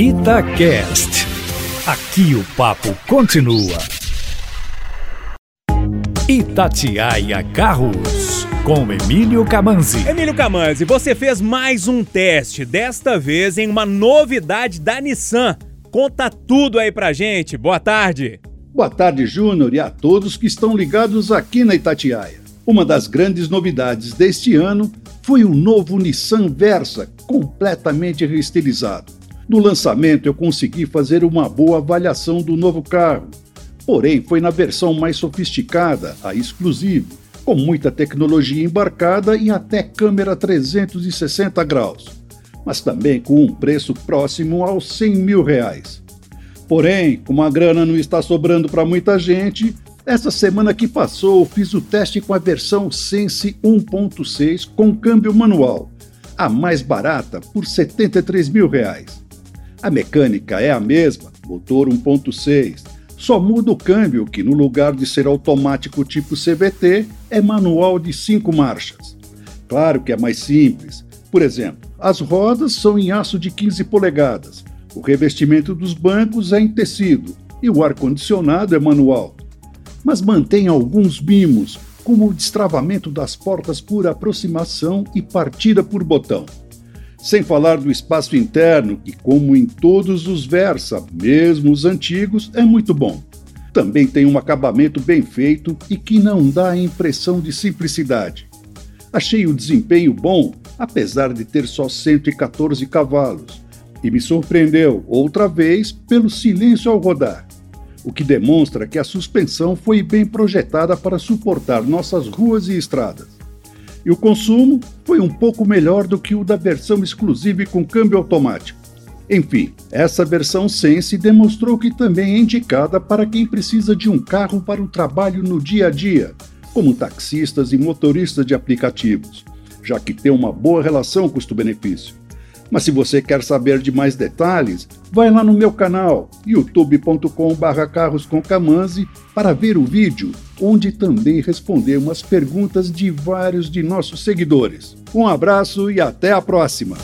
Itacast. Aqui o papo continua. Itatiaia Carros, com Emílio Camanzi. Emílio Camanzi, você fez mais um teste, desta vez em uma novidade da Nissan. Conta tudo aí pra gente. Boa tarde. Boa tarde, Júnior, e a todos que estão ligados aqui na Itatiaia. Uma das grandes novidades deste ano foi o novo Nissan Versa, completamente reestilizado. No lançamento eu consegui fazer uma boa avaliação do novo carro, porém foi na versão mais sofisticada, a exclusivo, com muita tecnologia embarcada e até câmera 360 graus, mas também com um preço próximo aos 100 mil reais. Porém, como a grana não está sobrando para muita gente, essa semana que passou fiz o teste com a versão Sense 1.6 com câmbio manual, a mais barata por 73 mil reais. A mecânica é a mesma, motor 1.6, só muda o câmbio que no lugar de ser automático tipo CVT é manual de 5 marchas. Claro que é mais simples. Por exemplo, as rodas são em aço de 15 polegadas, o revestimento dos bancos é em tecido e o ar-condicionado é manual. Mas mantém alguns mimos, como o destravamento das portas por aproximação e partida por botão. Sem falar do espaço interno, que, como em todos os Versa, mesmo os antigos, é muito bom. Também tem um acabamento bem feito e que não dá a impressão de simplicidade. Achei o desempenho bom, apesar de ter só 114 cavalos, e me surpreendeu, outra vez, pelo silêncio ao rodar, o que demonstra que a suspensão foi bem projetada para suportar nossas ruas e estradas. E o consumo foi um pouco melhor do que o da versão exclusiva com câmbio automático. Enfim, essa versão Sense demonstrou que também é indicada para quem precisa de um carro para o trabalho no dia a dia, como taxistas e motoristas de aplicativos, já que tem uma boa relação custo-benefício. Mas se você quer saber de mais detalhes, vai lá no meu canal youtube.com/carroscomcamanzi para ver o vídeo, onde também respondemos as perguntas de vários de nossos seguidores. Um abraço e até a próxima.